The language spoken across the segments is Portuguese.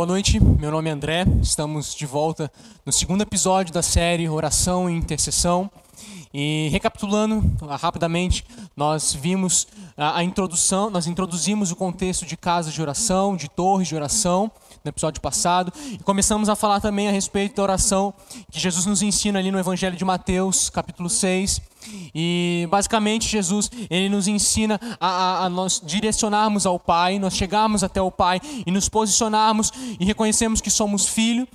Boa noite, meu nome é André, estamos de volta no segundo episódio da série Oração e Intercessão. E recapitulando ah, rapidamente, nós vimos a, a introdução, nós introduzimos o contexto de casa de oração, de torres de oração, no episódio passado, e começamos a falar também a respeito da oração que Jesus nos ensina ali no Evangelho de Mateus, capítulo 6. E basicamente Jesus ele nos ensina a, a, a, nós direcionarmos ao Pai, nós chegarmos até o Pai e nos posicionarmos e reconhecermos que somos filho.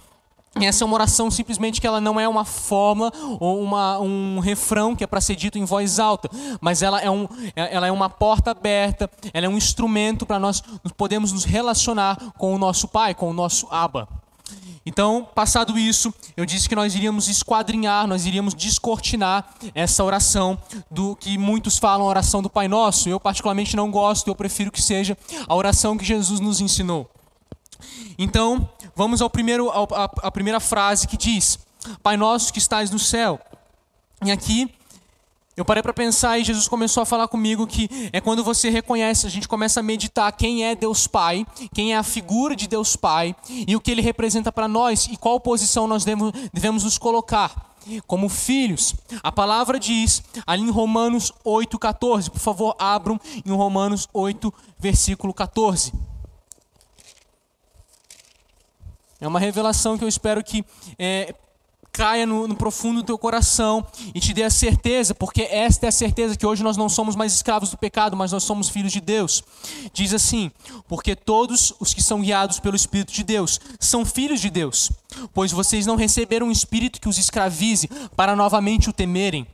Essa é uma oração simplesmente que ela não é uma forma ou uma, um refrão que é para ser dito em voz alta, mas ela é, um, ela é uma porta aberta, ela é um instrumento para nós podermos nos relacionar com o nosso Pai, com o nosso Abba. Então, passado isso, eu disse que nós iríamos esquadrinhar, nós iríamos descortinar essa oração do que muitos falam, a oração do Pai Nosso. Eu particularmente não gosto, eu prefiro que seja a oração que Jesus nos ensinou. Então, vamos ao primeiro, ao, a, a primeira frase que diz: Pai Nosso que estás no céu. E aqui eu parei para pensar e Jesus começou a falar comigo que é quando você reconhece, a gente começa a meditar quem é Deus Pai, quem é a figura de Deus Pai e o que ele representa para nós e qual posição nós devemos, devemos nos colocar como filhos. A palavra diz ali em Romanos 8,14. Por favor, abram em Romanos 8, versículo 14. É uma revelação que eu espero que é, caia no, no, profundo do teu coração e te dê a certeza, porque esta é a certeza que hoje nós não somos mais escravos do pecado, mas nós somos filhos de Deus. Diz assim: porque todos os que são guiados pelo Espírito de Deus são filhos de Deus, pois vocês não receberam um espírito que os escravize para novamente o temerem,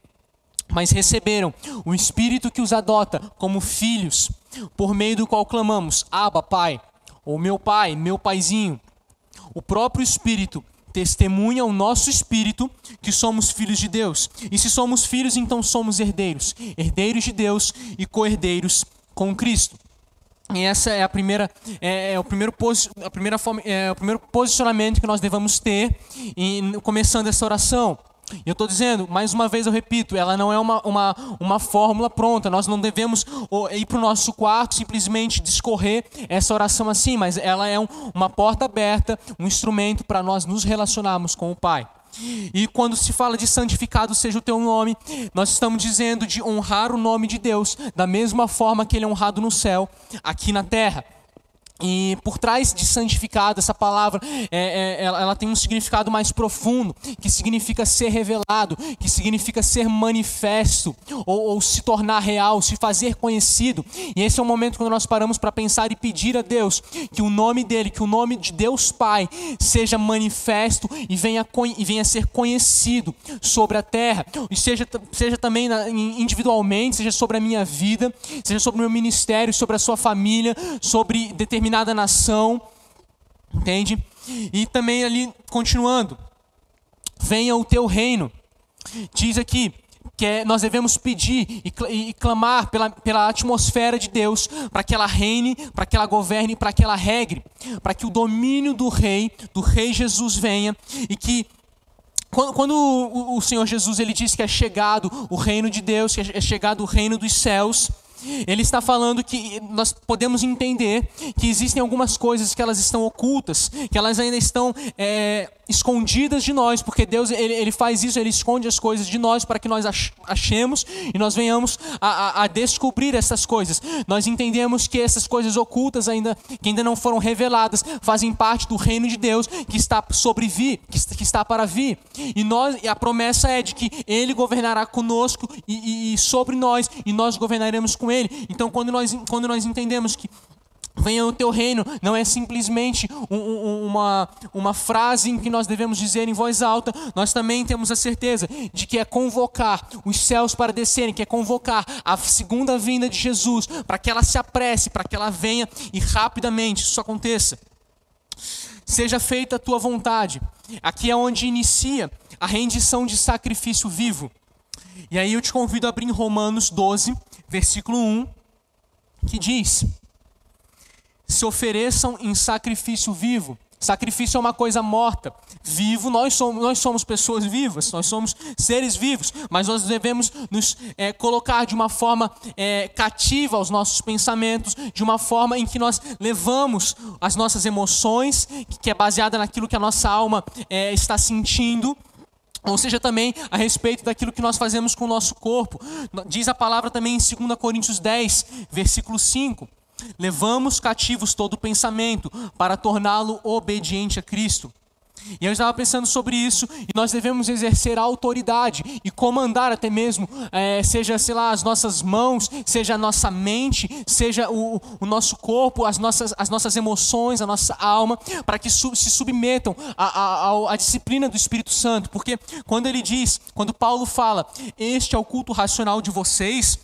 mas receberam o espírito que os adota como filhos, por meio do qual clamamos: Abba, Pai, ou meu Pai, meu Paizinho. O próprio Espírito testemunha o nosso espírito que somos filhos de Deus. E se somos filhos, então somos herdeiros, herdeiros de Deus e co-herdeiros com Cristo. E essa é a primeira, é, é o primeiro a primeira é o primeiro posicionamento que nós devemos ter em, começando essa oração. E eu estou dizendo, mais uma vez eu repito, ela não é uma, uma, uma fórmula pronta. Nós não devemos ir para o nosso quarto simplesmente discorrer essa oração assim, mas ela é um, uma porta aberta, um instrumento para nós nos relacionarmos com o Pai. E quando se fala de santificado seja o teu nome, nós estamos dizendo de honrar o nome de Deus da mesma forma que ele é honrado no céu, aqui na terra. E por trás de santificado, essa palavra, é, é, ela, ela, tem um significado mais profundo, que significa ser revelado, que significa ser manifesto, ou, ou se tornar real, se fazer conhecido. E esse é o momento quando nós paramos para pensar e pedir a Deus que o nome dele, que o nome de Deus Pai, seja manifesto e venha, e venha ser conhecido sobre a terra, e seja, seja também individualmente, seja sobre a minha vida, seja sobre o meu ministério, sobre a sua família, sobre determinados determinada nação, entende? E também ali, continuando, venha o teu reino. Diz aqui que é, nós devemos pedir e, e clamar pela, pela atmosfera de Deus para que ela reine, para que ela governe, para que ela regre, para que o domínio do rei, do rei Jesus venha e que quando, quando o, o, Senhor Jesus ele diz que é chegado o reino de Deus, que é chegado o reino dos céus, ele está falando que nós podemos entender que existem algumas coisas que elas estão ocultas, que elas ainda estão é, escondidas de nós, porque Deus ele, ele faz isso, ele esconde as coisas de nós para que nós achemos e nós venhamos a, a, a, descobrir essas coisas. Nós entendemos que essas coisas ocultas ainda que ainda não foram reveladas fazem parte do reino de Deus que está sobre vir, que, que está para vir. E nós e a promessa é de que Ele governará conosco e, e, e sobre nós e nós governaremos com Ele. Então quando nós quando nós entendemos que Venha o teu reino, não é simplesmente um, um, uma, uma frase em que nós devemos dizer em voz alta, nós também temos a certeza de que é convocar os céus para descerem, que é convocar a segunda vinda de Jesus, para que ela se apresse, para que ela venha e rapidamente isso aconteça. Seja feita a tua vontade. Aqui é onde inicia a rendição de sacrifício vivo. E aí eu te convido a abrir em Romanos 12, versículo 1, que diz: se ofereçam em sacrifício vivo, Sacrifício é uma coisa morta. Vivo, nós somos, nós somos pessoas vivas, nós somos seres vivos, mas nós devemos nos é, colocar de uma forma é, cativa aos nossos pensamentos, de uma forma em que nós levamos as nossas emoções, que é baseada naquilo que a nossa alma é, está sentindo, ou seja, também a respeito daquilo que nós fazemos com o nosso corpo. Diz a palavra também em 2 Coríntios 10, versículo 5. Levamos cativos todo pensamento para torná-lo obediente a Cristo. E eu estava pensando sobre isso, e nós devemos exercer a autoridade e comandar até mesmo, é, seja, sei lá, as nossas mãos, seja a nossa mente, seja o, o nosso corpo, as nossas, as nossas emoções, a nossa alma, para que se submetam à disciplina do Espírito Santo. Porque quando ele diz, quando Paulo fala, este é o culto racional de vocês,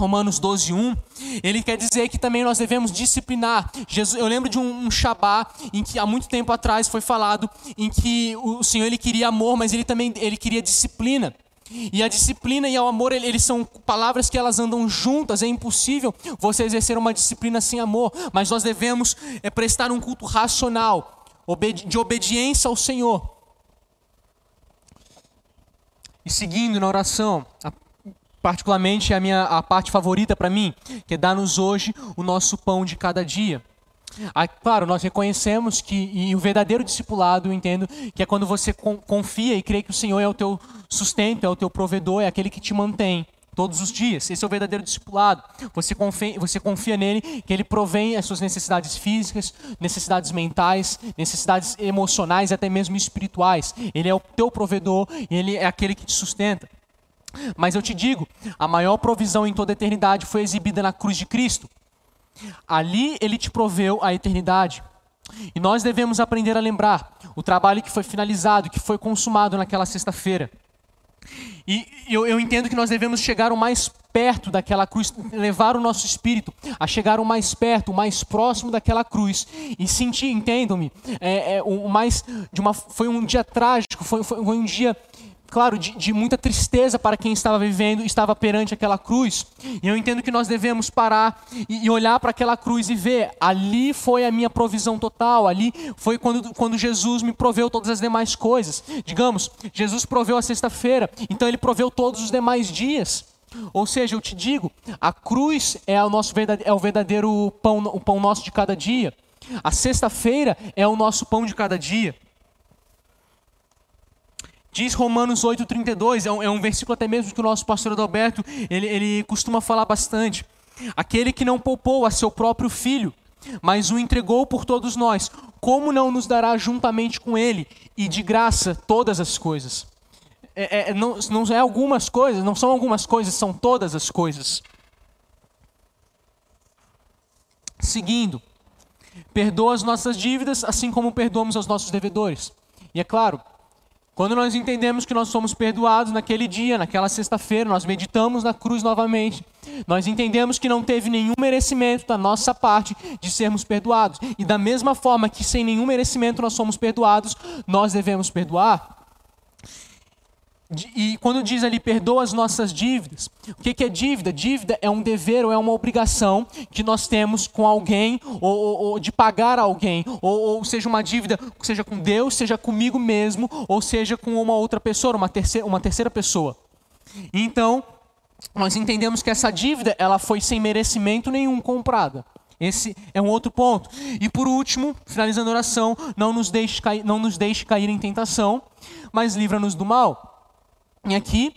Romanos 12, 1, ele quer dizer que também nós devemos disciplinar. Jesus, eu lembro de um, um Shabá em que há muito tempo atrás foi falado em que o Senhor ele queria amor, mas ele também ele queria disciplina. E a disciplina e o amor, eles são palavras que elas andam juntas. É impossível você exercer uma disciplina sem amor, mas nós devemos é, prestar um culto racional, de obediência ao Senhor. E seguindo na oração, particularmente a minha a parte favorita para mim, que é dar-nos hoje o nosso pão de cada dia. Ah, claro, nós reconhecemos que e o verdadeiro discipulado, eu entendo, que é quando você confia e crê que o Senhor é o teu sustento, é o teu provedor, é aquele que te mantém todos os dias. Esse é o verdadeiro discipulado. Você confia, você confia nele, que ele provém as suas necessidades físicas, necessidades mentais, necessidades emocionais, até mesmo espirituais. Ele é o teu provedor, ele é aquele que te sustenta. Mas eu te digo, a maior provisão em toda a eternidade foi exibida na cruz de Cristo. Ali ele te proveu a eternidade. E nós devemos aprender a lembrar o trabalho que foi finalizado, que foi consumado naquela sexta-feira. E eu, eu, entendo que nós devemos chegar o mais perto daquela cruz, levar o nosso espírito a chegar o mais perto, o mais próximo daquela cruz e sentir, entendam-me, é, é, o mais de uma, foi um dia trágico, foi, foi um dia claro, de, de, muita tristeza para quem estava vivendo, estava perante aquela cruz. E eu entendo que nós devemos parar e, olhar para aquela cruz e ver: ali foi a minha provisão total, ali foi quando, quando Jesus me proveu todas as demais coisas. Digamos, Jesus proveu a sexta-feira, então ele proveu todos os demais dias. Ou seja, eu te digo, a cruz é o nosso é o verdadeiro pão, o pão nosso de cada dia. A sexta-feira é o nosso pão de cada dia. Diz Romanos 8,32, é, um, é um versículo até mesmo que o nosso pastor Adalberto ele, ele costuma falar bastante. Aquele que não poupou a seu próprio filho, mas o entregou por todos nós, como não nos dará juntamente com ele e de graça todas as coisas? É, é, não, não é algumas coisas, não são algumas coisas, são todas as coisas. Seguindo, perdoa as nossas dívidas, assim como perdoamos aos nossos devedores. E é claro, quando nós entendemos que nós somos perdoados naquele dia, naquela sexta-feira, nós meditamos na cruz novamente. Nós entendemos que não teve nenhum merecimento da nossa parte de sermos perdoados. E da mesma forma que sem nenhum merecimento nós somos perdoados, nós devemos perdoar. E quando diz ali, perdoa as nossas dívidas, o que é dívida? Dívida é um dever ou é uma obrigação que nós temos com alguém, ou, ou, ou de pagar alguém, ou, ou, seja, uma dívida, seja com Deus, seja comigo mesmo, ou seja com uma outra pessoa, uma terceira, uma terceira pessoa. Então, nós entendemos que essa dívida ela foi sem merecimento nenhum comprada. Esse é um outro ponto. E por último, finalizando a oração, não nos deixe cair, não nos deixe cair em tentação, mas livra-nos do mal. E aqui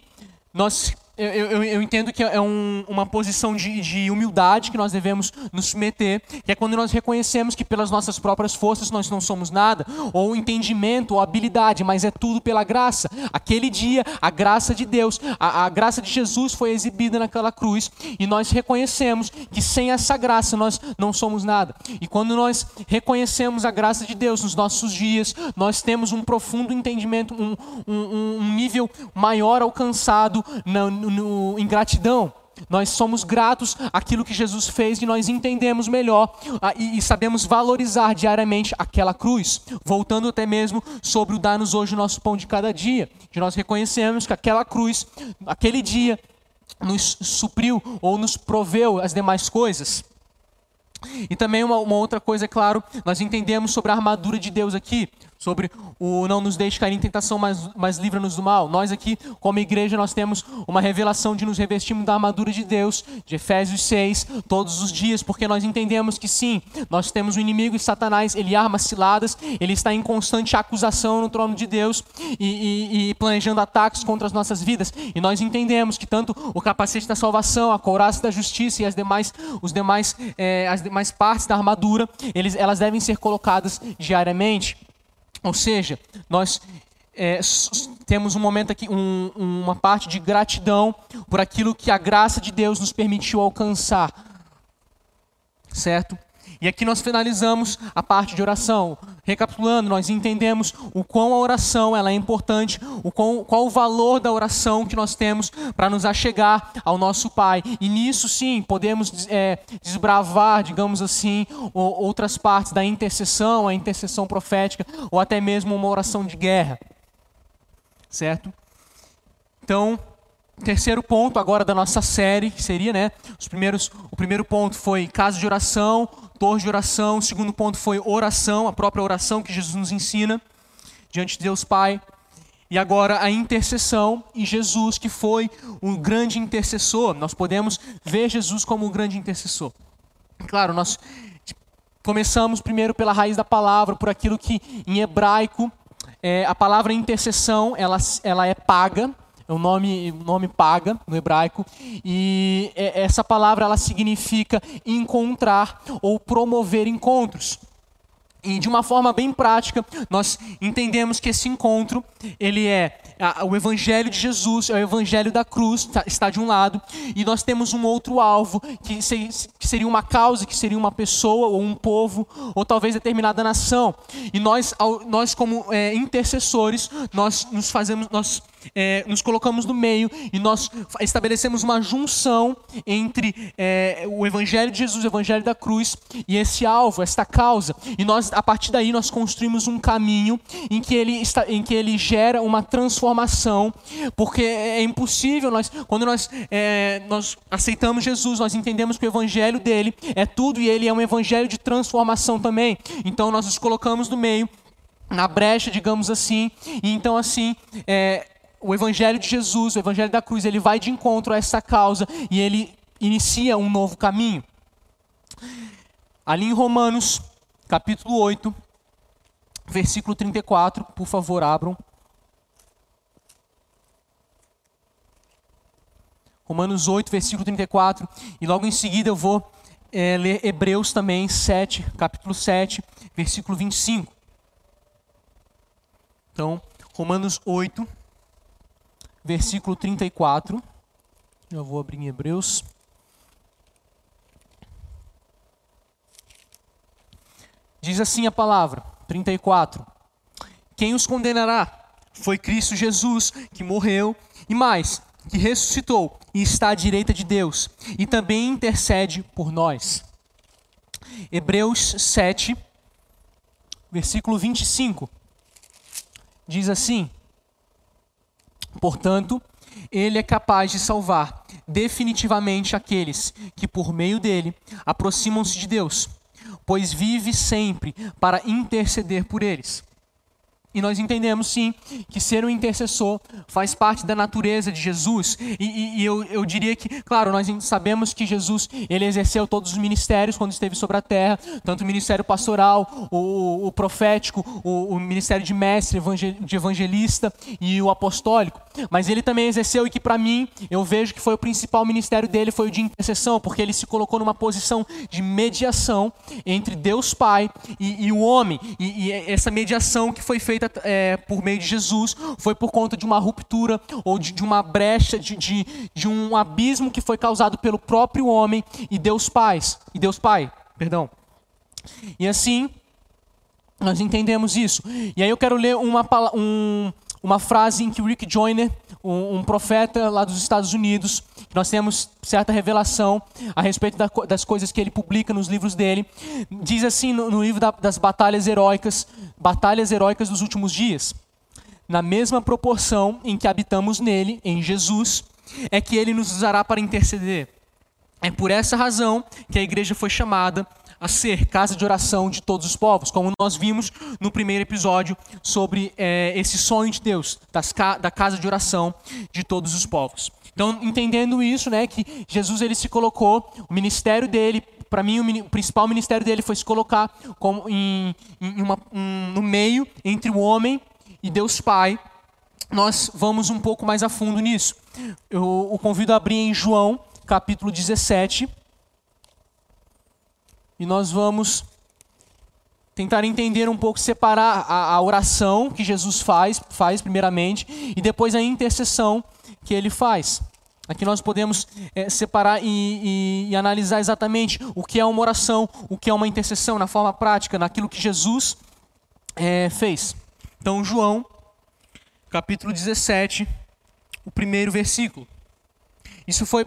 nós eu, eu, eu, entendo que é um, uma posição de, de, humildade que nós devemos nos submeter, que é quando nós reconhecemos que pelas nossas próprias forças nós não somos nada, ou entendimento, ou habilidade, mas é tudo pela graça. Aquele dia, a graça de Deus, a, a graça de Jesus foi exibida naquela cruz, e nós reconhecemos que sem essa graça nós não somos nada. E quando nós reconhecemos a graça de Deus nos nossos dias, nós temos um profundo entendimento, um, um, um nível maior alcançado no, no, em gratidão. Nós somos gratos àquilo que Jesus fez e nós entendemos melhor ah, e, e, sabemos valorizar diariamente aquela cruz. Voltando até mesmo sobre o dar-nos hoje o nosso pão de cada dia, que nós reconhecemos que aquela cruz, aquele dia, nos supriu ou nos proveu as demais coisas. E também uma, uma, outra coisa, é claro, nós entendemos sobre a armadura de Deus aqui, sobre o não nos deixe cair em tentação, mas, mas livra-nos do mal. Nós aqui, como igreja, nós temos uma revelação de nos revestirmos da armadura de Deus, de Efésios 6, todos os dias, porque nós entendemos que sim, nós temos o um inimigo e Satanás, ele arma ciladas, ele está em constante acusação no trono de Deus e, e, e planejando ataques contra as nossas vidas. E nós entendemos que tanto o capacete da salvação, a couraça da justiça e as demais, os demais, é, as demais partes da armadura, eles, elas devem ser colocadas diariamente. Ou seja, nós é, temos um momento aqui, um, uma parte de gratidão por aquilo que a graça de Deus nos permitiu alcançar. Certo? E aqui nós finalizamos a parte de oração. Recapitulando, nós entendemos o quão a oração ela é importante, o quão, qual o valor da oração que nós temos para nos achegar ao nosso Pai. E nisso sim podemos é, desbravar, digamos assim, outras partes da intercessão, a intercessão profética, ou até mesmo uma oração de guerra. Certo? Então, terceiro ponto agora da nossa série, que seria, né, os primeiros, o primeiro ponto foi casa de oração, torre de oração. O segundo ponto foi oração, a própria oração que Jesus nos ensina diante de Deus Pai. E agora a intercessão e Jesus, que foi um grande intercessor. Nós podemos ver Jesus como um grande intercessor. Claro, nós começamos primeiro pela raiz da palavra, por aquilo que em hebraico é, a palavra intercessão ela, ela é paga, é um nome, um nome paga no hebraico, e é, essa palavra ela significa encontrar ou promover encontros. E de uma forma bem prática, nós entendemos que esse encontro, ele é o evangelho de Jesus, é o evangelho da cruz, tá, está de um lado, e nós temos um outro alvo, que seria uma causa, que seria uma pessoa, ou um povo, ou talvez determinada nação. E nós, nós como é, intercessores, nós nos fazemos, nós é, nos colocamos no meio e nós estabelecemos uma junção entre é, o Evangelho de Jesus, o Evangelho da cruz e esse alvo, esta causa. E nós, a partir daí, nós construímos um caminho em que ele, está, em que ele gera uma transformação, porque é impossível, nós, quando nós, é, nós aceitamos Jesus, nós entendemos que o Evangelho dele é tudo e ele é um Evangelho de transformação também. Então nós nos colocamos no meio na brecha, digamos assim, e então assim, é, o evangelho de Jesus, o evangelho da cruz, ele vai de encontro a essa causa e ele inicia um novo caminho. Ali em Romanos, capítulo 8, versículo 34, por favor, abram. Romanos 8, versículo 34, e logo em seguida eu vou é, ler Hebreus também, 7, capítulo 7, versículo 25. Então, Romanos 8, versículo 34. Já vou abrir em Hebreus. Diz assim a palavra, 34. Quem os condenará? Foi Cristo Jesus que morreu e mais, que ressuscitou e está à direita de Deus e também intercede por nós. Hebreus 7, versículo 25. Diz assim: Portanto, ele é capaz de salvar definitivamente aqueles que, por meio dele, aproximam-se de Deus, pois vive sempre para interceder por eles. E nós entendemos sim que ser um intercessor faz parte da natureza de Jesus. E, e, e eu, eu, diria que, claro, nós sabemos que Jesus ele exerceu todos os ministérios quando esteve sobre a terra, tanto o ministério pastoral, o, o profético, o, o, ministério de mestre, de evangelista e o apostólico. Mas ele também exerceu e que para mim eu vejo que foi o principal ministério dele foi o de intercessão, porque ele se colocou numa posição de mediação entre Deus Pai e, e o homem. E, essa mediação que foi feita feita é, por meio de Jesus foi por conta de uma ruptura ou de, de uma brecha, de, de, de um abismo que foi causado pelo próprio homem e Deus Pai. E Deus Pai, perdão. E assim, nós entendemos isso. E aí eu quero ler uma, um, uma frase em que o Rick Joyner, um, um, profeta lá dos Estados Unidos, nós temos certa revelação a respeito da, das coisas que ele publica nos livros dele, diz assim no, no livro da, das batalhas heróicas, batalhas heróicas dos últimos dias. Na mesma proporção em que habitamos nele, em Jesus, é que ele nos usará para interceder. É por essa razão que a igreja foi chamada a ser casa de oração de todos os povos, como nós vimos no primeiro episódio sobre é, esse sonho de Deus, das, da casa de oração de todos os povos. Então, entendendo isso, né, que Jesus ele se colocou, o ministério dele, para mim, o, principal ministério dele foi se colocar como em, em uma, um, no meio entre o homem e Deus Pai. Nós vamos um pouco mais a fundo nisso. Eu o convido a abrir em João, capítulo 17. E nós vamos tentar entender um pouco, separar a, a, oração que Jesus faz, faz primeiramente, e depois a intercessão que ele faz. Aqui nós podemos é, separar e, e, e, analisar exatamente o que é uma oração, o que é uma intercessão, na forma prática, naquilo que Jesus é, fez. Então, João, capítulo 17, o primeiro versículo. Isso foi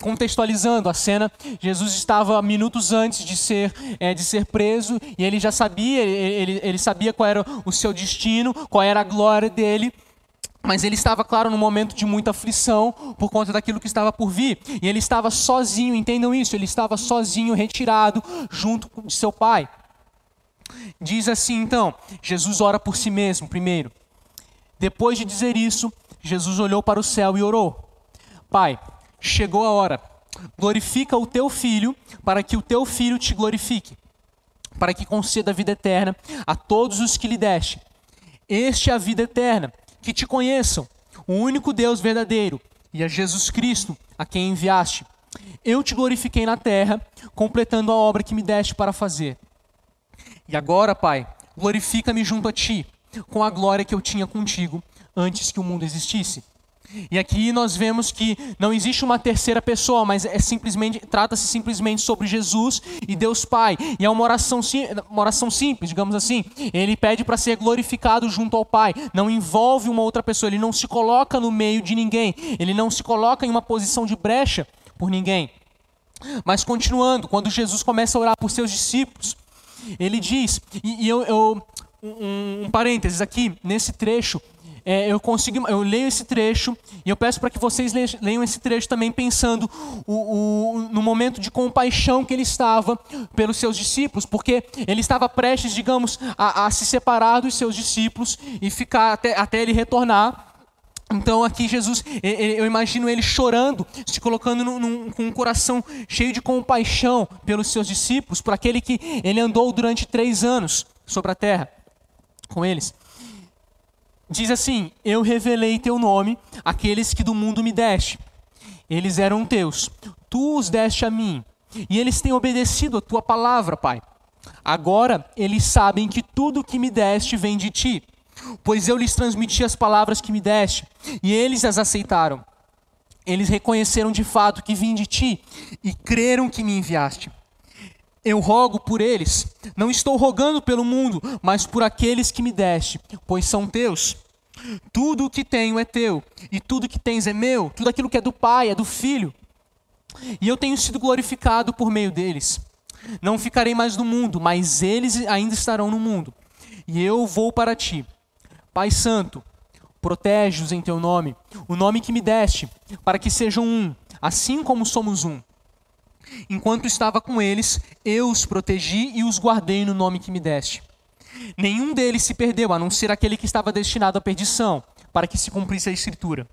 contextualizando a cena, Jesus estava minutos antes de ser, é, de ser preso e ele já sabia, ele, ele sabia qual era o seu destino, qual era a glória dele. Mas ele estava, claro, num momento de muita aflição por conta daquilo que estava por vir. E ele estava sozinho, entendam isso, ele estava sozinho, retirado, junto com seu pai. Diz assim então: Jesus ora por si mesmo primeiro. Depois de dizer isso, Jesus olhou para o céu e orou: Pai, chegou a hora. Glorifica o teu filho, para que o teu filho te glorifique, para que conceda a vida eterna a todos os que lhe deste. Este é a vida eterna, que te conheçam, o único Deus verdadeiro, e a Jesus Cristo, a quem enviaste. Eu te glorifiquei na terra, completando a obra que me deste para fazer. E agora, Pai, glorifica-me junto a ti, com a glória que eu tinha contigo antes que o mundo existisse. E aqui nós vemos que não existe uma terceira pessoa, mas é simplesmente trata-se simplesmente sobre Jesus e Deus Pai. E é uma oração, uma oração simples, digamos assim. Ele pede para ser glorificado junto ao Pai. Não envolve uma outra pessoa. Ele não se coloca no meio de ninguém. Ele não se coloca em uma posição de brecha por ninguém. Mas continuando, quando Jesus começa a orar por seus discípulos, ele diz, e, e eu, eu um, um parênteses aqui nesse trecho é, eu consigo, eu leio esse trecho e eu peço para que vocês leiam esse trecho também pensando o, o, no momento de compaixão que ele estava pelos seus discípulos, porque ele estava prestes, digamos, a, a se separar dos seus discípulos e ficar até, até ele retornar. Então aqui Jesus, eu imagino ele chorando, se colocando num, num, com um coração cheio de compaixão pelos seus discípulos, por aquele que ele andou durante três anos sobre a terra com eles. Diz assim: Eu revelei teu nome àqueles que do mundo me deste. Eles eram teus, tu os deste a mim, e eles têm obedecido a tua palavra, Pai. Agora eles sabem que tudo que me deste vem de ti, pois eu lhes transmiti as palavras que me deste, e eles as aceitaram. Eles reconheceram de fato que vim de ti e creram que me enviaste. Eu rogo por eles, não estou rogando pelo mundo, mas por aqueles que me deste, pois são teus. Tudo o que tenho é teu, e tudo que tens é meu, tudo aquilo que é do Pai é do Filho. E eu tenho sido glorificado por meio deles. Não ficarei mais no mundo, mas eles ainda estarão no mundo. E eu vou para ti. Pai Santo, protege-os em teu nome, o nome que me deste, para que sejam um, assim como somos um. Enquanto estava com eles, eu os protegi e os guardei no nome que me deste. Nenhum deles se perdeu, a não ser aquele que estava destinado à perdição, para que se cumprisse a escritura.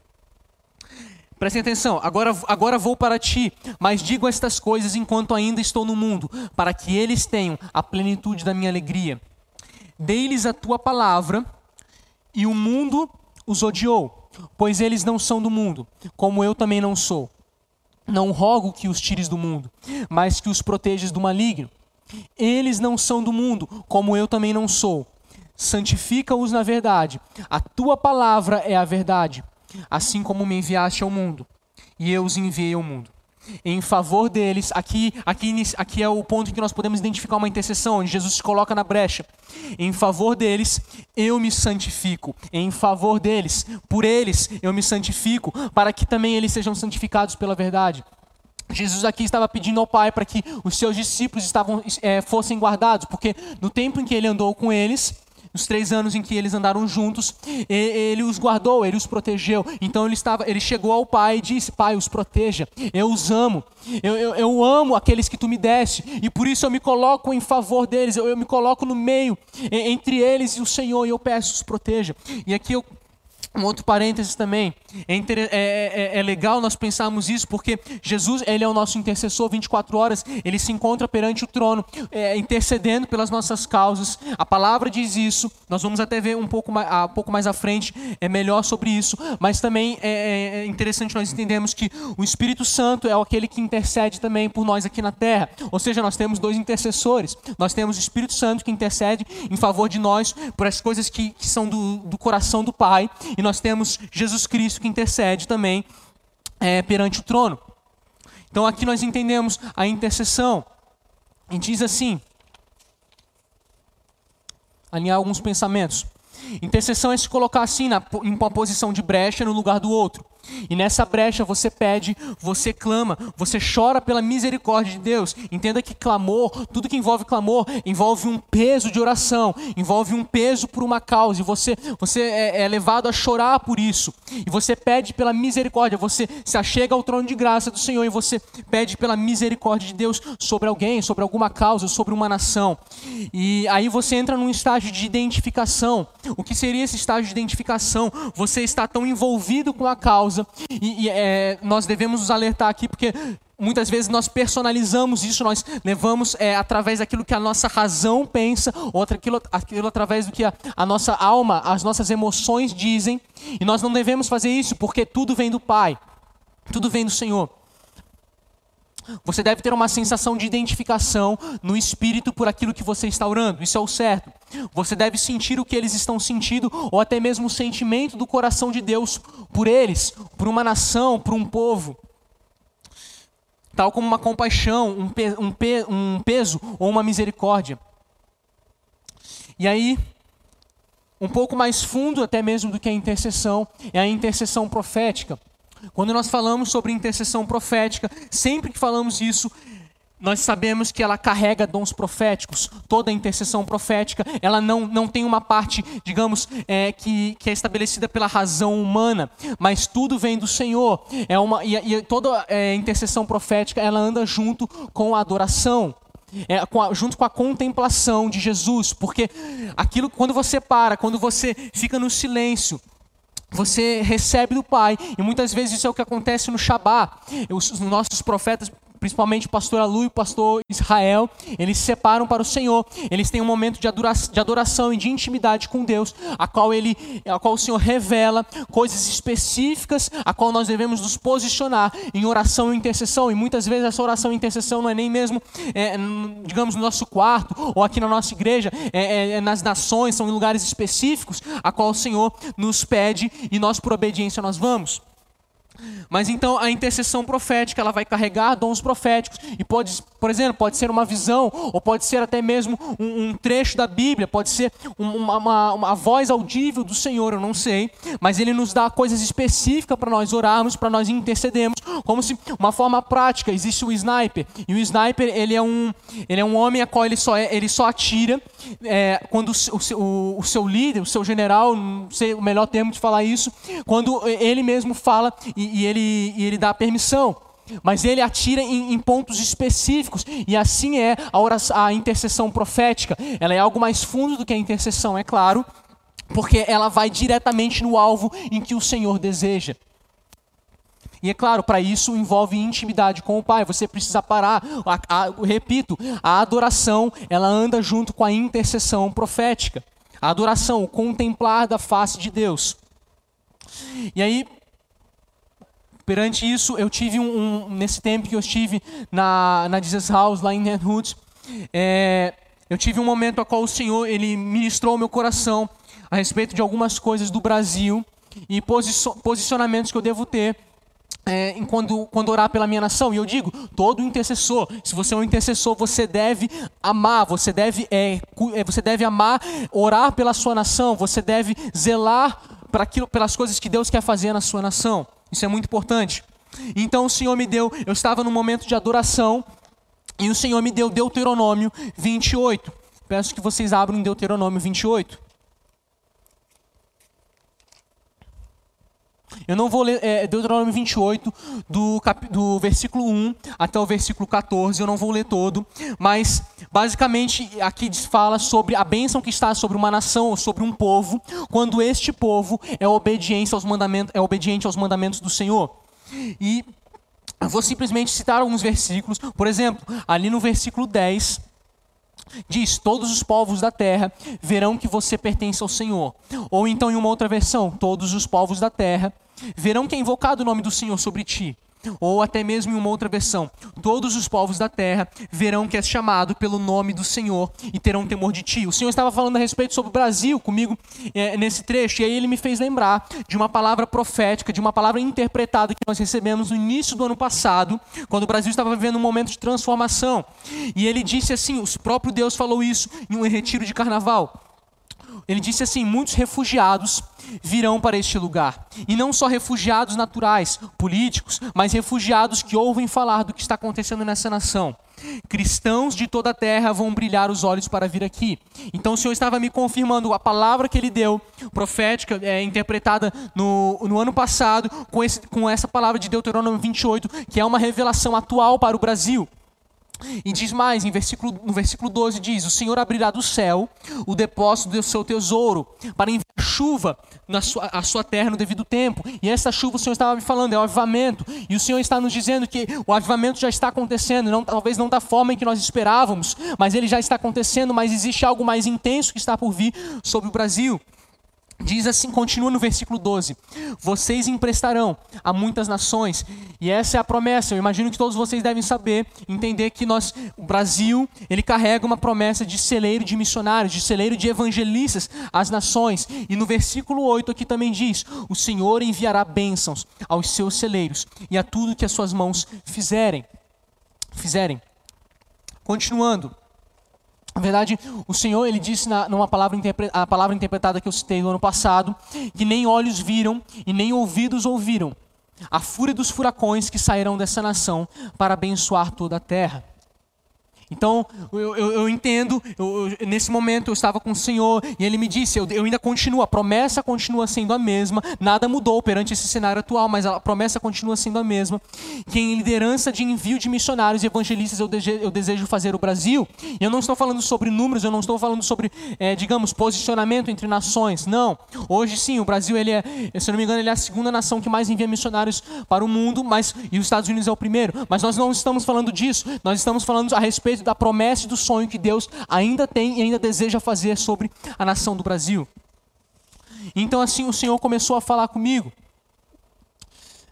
Prestem atenção, agora, agora vou para ti, mas digo estas coisas enquanto ainda estou no mundo, para que eles tenham a plenitude da minha alegria. Dei-lhes a tua palavra, e o mundo os odiou, pois eles não são do mundo, como eu também não sou. Não rogo que os tires do mundo, mas que os protejas do maligno. Eles não são do mundo, como eu também não sou. Santifica-os na verdade. A tua palavra é a verdade, assim como me enviaste ao mundo, e eu os enviei ao mundo em favor deles. Aqui, aqui, aqui é o ponto em que nós podemos identificar uma intercessão, onde Jesus se coloca na brecha. Em favor deles, eu me santifico. Em favor deles, por eles, eu me santifico, para que também eles sejam santificados pela verdade. Jesus aqui estava pedindo ao Pai para que os seus discípulos estavam, é, fossem guardados, porque no tempo em que ele andou com eles, nos três anos em que eles andaram juntos, ele os guardou, ele os protegeu. Então ele estava, ele chegou ao pai e disse: Pai, os proteja. Eu os amo. Eu, eu, eu amo aqueles que tu me deste e por isso eu me coloco em favor deles. Eu, eu me coloco no meio entre eles e o Senhor e eu peço os proteja. E aqui eu um outro parênteses também, é, é, é, é, legal nós pensarmos isso, porque Jesus ele é o nosso intercessor 24 horas, ele se encontra perante o trono, é, intercedendo pelas nossas causas. A palavra diz isso, nós vamos até ver um pouco mais, um pouco mais à frente é melhor sobre isso, mas também é, é interessante nós entendermos que o Espírito Santo é aquele que intercede também por nós aqui na terra. Ou seja, nós temos dois intercessores. Nós temos o Espírito Santo que intercede em favor de nós por as coisas que, que são do, do coração do Pai, e nós temos Jesus Cristo que intercede também é, perante o trono. Então aqui nós entendemos a intercessão. E diz assim: alinhar alguns pensamentos. Intercessão é se colocar assim, na, em uma posição de brecha no lugar do outro. E nessa brecha você pede, você clama, você chora pela misericórdia de Deus. Entenda que clamor, tudo que envolve clamor, envolve um peso de oração, envolve um peso por uma causa. E você, você é, é levado a chorar por isso. E você pede pela misericórdia, você se achega ao trono de graça do Senhor e você pede pela misericórdia de Deus sobre alguém, sobre alguma causa, sobre uma nação. E aí você entra num estágio de identificação. O que seria esse estágio de identificação? Você está tão envolvido com a causa causa. E, e é, nós devemos nos alertar aqui, porque muitas vezes nós personalizamos isso, nós levamos é, através daquilo que a nossa razão pensa, ou aquilo, aquilo através do que a, a, nossa alma, as nossas emoções dizem, e nós não devemos fazer isso, porque tudo vem do Pai, tudo vem do Senhor. Você deve ter uma sensação de identificação no espírito por aquilo que você está orando, isso é o certo. Você deve sentir o que eles estão sentindo, ou até mesmo o sentimento do coração de Deus por eles, por uma nação, por um povo. Tal como uma compaixão, um, pe um, pe um peso ou uma misericórdia. E aí, um pouco mais fundo até mesmo do que a intercessão, é a intercessão profética. Quando nós falamos sobre intercessão profética, sempre que falamos isso, nós sabemos que ela carrega dons proféticos. Toda intercessão profética, ela não, não tem uma parte, digamos, é, que, que é estabelecida pela razão humana, mas tudo vem do Senhor. É uma, e, e toda é, intercessão profética, ela anda junto com a adoração. É, com a, junto com a contemplação de Jesus, porque aquilo quando você para, quando você fica no silêncio, você recebe do Pai, e muitas vezes isso é o que acontece no Shabat. Os, nossos profetas principalmente o pastor Alu e o pastor Israel, eles se separam para o Senhor. Eles têm um momento de adoração, de adoração e de intimidade com Deus, a qual ele, a qual o Senhor revela coisas específicas, a qual nós devemos nos posicionar em oração e intercessão. E muitas vezes essa oração e intercessão não é nem mesmo, é, digamos, no nosso quarto ou aqui na nossa igreja, é, é, é nas nações, são em lugares específicos, a qual o Senhor nos pede e nós por obediência nós vamos. Mas então a intercessão profética, ela vai carregar dons proféticos e pode, por exemplo, pode ser uma visão ou pode ser até mesmo um, um trecho da Bíblia, pode ser uma, uma, uma, voz audível do Senhor, eu não sei, mas Ele nos dá coisas específicas para nós orarmos, para nós intercedermos, como se uma forma prática. Existe o sniper e o sniper ele é um ele é um homem a qual ele só é, ele só atira é, quando o, o, o seu líder, o seu general, não sei o melhor termo de falar isso, quando ele mesmo fala e e, ele, e ele dá permissão. Mas ele atira em, em, pontos específicos, e assim é a, oração, a intercessão profética. Ela é algo mais fundo do que a intercessão, é claro, porque ela vai diretamente no alvo em que o Senhor deseja. E é claro, para isso envolve intimidade com o Pai. Você precisa parar. A, a, repito, a adoração ela anda junto com a intercessão profética. A adoração, o contemplar da face de Deus. E aí, Perante isso, eu tive um, um, nesse tempo que eu estive na, na Jesus House, lá em Nenhut, é, eu tive um momento a qual o Senhor ele ministrou meu coração a respeito de algumas coisas do Brasil e posicionamentos que eu devo ter é, quando, quando orar pela minha nação. E eu digo, todo intercessor, se você é um intercessor, você deve amar, você deve, é, é você deve amar, orar pela sua nação, você deve zelar para aquilo, pelas coisas que Deus quer fazer na sua nação. Isso é muito importante. Então o Senhor me deu, eu estava num momento de adoração, e o Senhor me deu Deuteronômio 28. Peço que vocês abram Deuteronômio 28. Eu não vou ler é, Deuteronômio 28, do, cap, do versículo 1 até o versículo 14, eu não vou ler todo, mas basicamente aqui fala sobre a bênção que está sobre uma nação ou sobre um povo, quando este povo é, obediente aos mandamentos, é obediente aos mandamentos do Senhor. E eu vou simplesmente citar alguns versículos, por exemplo, ali no versículo 10 diz: Todos os povos da terra verão que você pertence ao Senhor. Ou então, em uma outra versão, todos os povos da terra verão que é invocado o nome do Senhor sobre ti. Ou até mesmo em uma outra versão: Todos os povos da terra verão que és chamado pelo nome do Senhor e terão temor de ti. O Senhor estava falando a respeito sobre o Brasil comigo é, nesse trecho, e aí ele me fez lembrar de uma palavra profética, de uma palavra interpretada que nós recebemos no início do ano passado, quando o Brasil estava vivendo um momento de transformação. E ele disse assim: o próprio Deus falou isso em um retiro de carnaval. Ele disse assim: muitos refugiados virão para este lugar. E não só refugiados naturais, políticos, mas refugiados que ouvem falar do que está acontecendo nessa nação. Cristãos de toda a terra vão brilhar os olhos para vir aqui. Então o Senhor estava me confirmando a palavra que ele deu, profética, é, interpretada no, no ano passado, com, esse, com essa palavra de Deuteronômio 28, que é uma revelação atual para o Brasil. E diz mais, em versículo, no versículo 12 diz: O Senhor abrirá do céu o depósito do seu tesouro, para enviar chuva na sua, a sua terra no devido tempo. E essa chuva o Senhor estava me falando, é o avivamento. E o Senhor está nos dizendo que o avivamento já está acontecendo, não, talvez não da forma em que nós esperávamos, mas ele já está acontecendo, mas existe algo mais intenso que está por vir sobre o Brasil. Diz assim, continua no versículo 12: Vocês emprestarão a muitas nações, e essa é a promessa. Eu imagino que todos vocês devem saber, entender que nós, o Brasil, ele carrega uma promessa de celeiro de missionários, de celeiro de evangelistas às nações. E no versículo 8 aqui também diz: O Senhor enviará bênçãos aos seus celeiros e a tudo que as suas mãos fizerem. Fizerem. Continuando. Na verdade, o Senhor ele disse na, numa palavra, a palavra interpretada que eu citei no ano passado, que nem olhos viram e nem ouvidos ouviram a fúria dos furacões que sairão dessa nação para abençoar toda a terra. Então, eu, eu, eu entendo, eu, nesse momento eu estava com o Senhor e Ele me disse: eu, ainda continuo, a promessa continua sendo a mesma, nada mudou perante esse cenário atual, mas a promessa continua sendo a mesma. Que em liderança de envio de missionários e evangelistas eu, eu desejo fazer o Brasil. Eu não estou falando sobre números, eu não estou falando sobre, é, digamos, posicionamento entre nações. Não. Hoje sim, o Brasil, ele é, se eu não me engano, ele é a segunda nação que mais envia missionários para o mundo, mas, e os Estados Unidos é o primeiro. Mas nós não estamos falando disso, nós estamos falando a respeito da promessa e do sonho que Deus ainda tem e ainda deseja fazer sobre a nação do Brasil. Então, assim, o Senhor começou a falar comigo.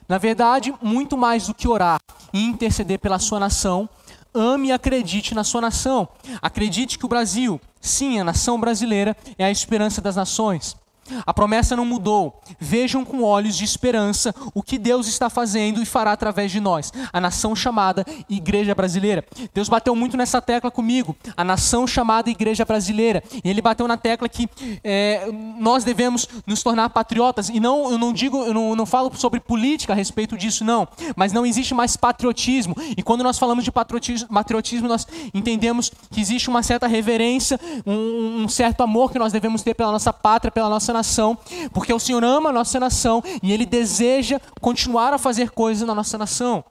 Na verdade, muito mais do que orar e interceder pela sua nação, ame e acredite na sua nação. Acredite que o Brasil, sim, a nação brasileira, é a esperança das nações. A promessa não mudou. Vejam com olhos de esperança o que Deus está fazendo e fará através de nós, a nação chamada Igreja Brasileira. Deus bateu muito nessa tecla comigo, a nação chamada Igreja Brasileira. E Ele bateu na tecla que é, nós devemos nos tornar patriotas. E não, eu não digo, eu não, não falo sobre política a respeito disso, não. Mas não existe mais patriotismo. E quando nós falamos de patriotismo, patriotismo nós entendemos que existe uma certa reverência, um, um certo amor que nós devemos ter pela nossa pátria, pela nossa nação nação, porque o Senhor ama a nossa nação e Ele deseja continuar a fazer coisas na nossa nação.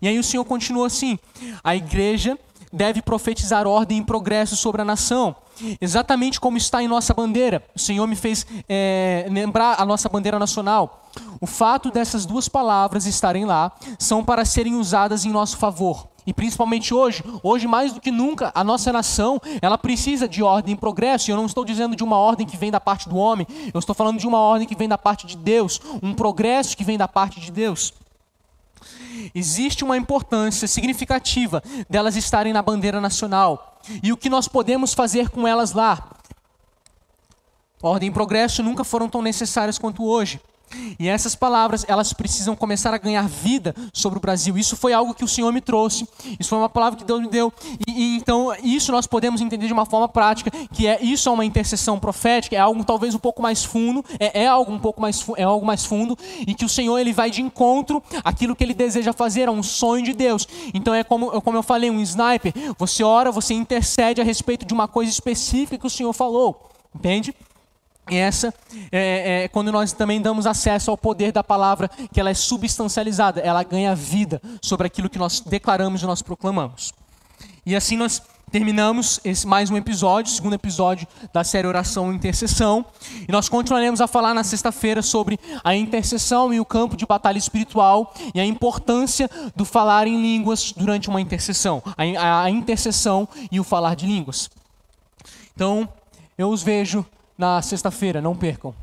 E aí o Senhor continua assim: a igreja deve profetizar ordem e progresso sobre a nação, exatamente como está em nossa bandeira. O Senhor me fez é, lembrar a nossa bandeira nacional. O fato dessas duas palavras estarem lá são para serem usadas em nosso favor. E principalmente hoje, hoje mais do que nunca, a nossa nação, ela precisa de ordem e progresso. E eu não estou dizendo de uma ordem que vem da parte do homem, eu estou falando de uma ordem que vem da parte de Deus, um progresso que vem da parte de Deus. Existe uma importância significativa delas estarem na bandeira nacional. E o que nós podemos fazer com elas lá? Ordem e progresso nunca foram tão necessárias quanto hoje. E essas palavras, elas precisam começar a ganhar vida sobre o Brasil. Isso foi algo que o Senhor me trouxe. Isso foi uma palavra que Deus me deu. E, e então, isso nós podemos entender de uma forma prática, que é isso é uma intercessão profética, é algo talvez um pouco mais fundo, é, é algo um pouco mais é algo mais fundo, e que o Senhor ele vai de encontro àquilo que ele deseja fazer, é um sonho de Deus. Então é como, como eu falei, um sniper. Você ora, você intercede a respeito de uma coisa específica que o Senhor falou. Entende? Essa é, é, quando nós também damos acesso ao poder da palavra, que ela é substancializada, ela ganha vida sobre aquilo que nós declaramos e nós proclamamos. E assim nós terminamos esse mais um episódio, segundo episódio da série Oração e Intercessão. E nós continuaremos a falar na sexta-feira sobre a intercessão e o campo de batalha espiritual e a importância do falar em línguas durante uma intercessão, a, a intercessão e o falar de línguas. Então, eu os vejo na sexta-feira, não percam.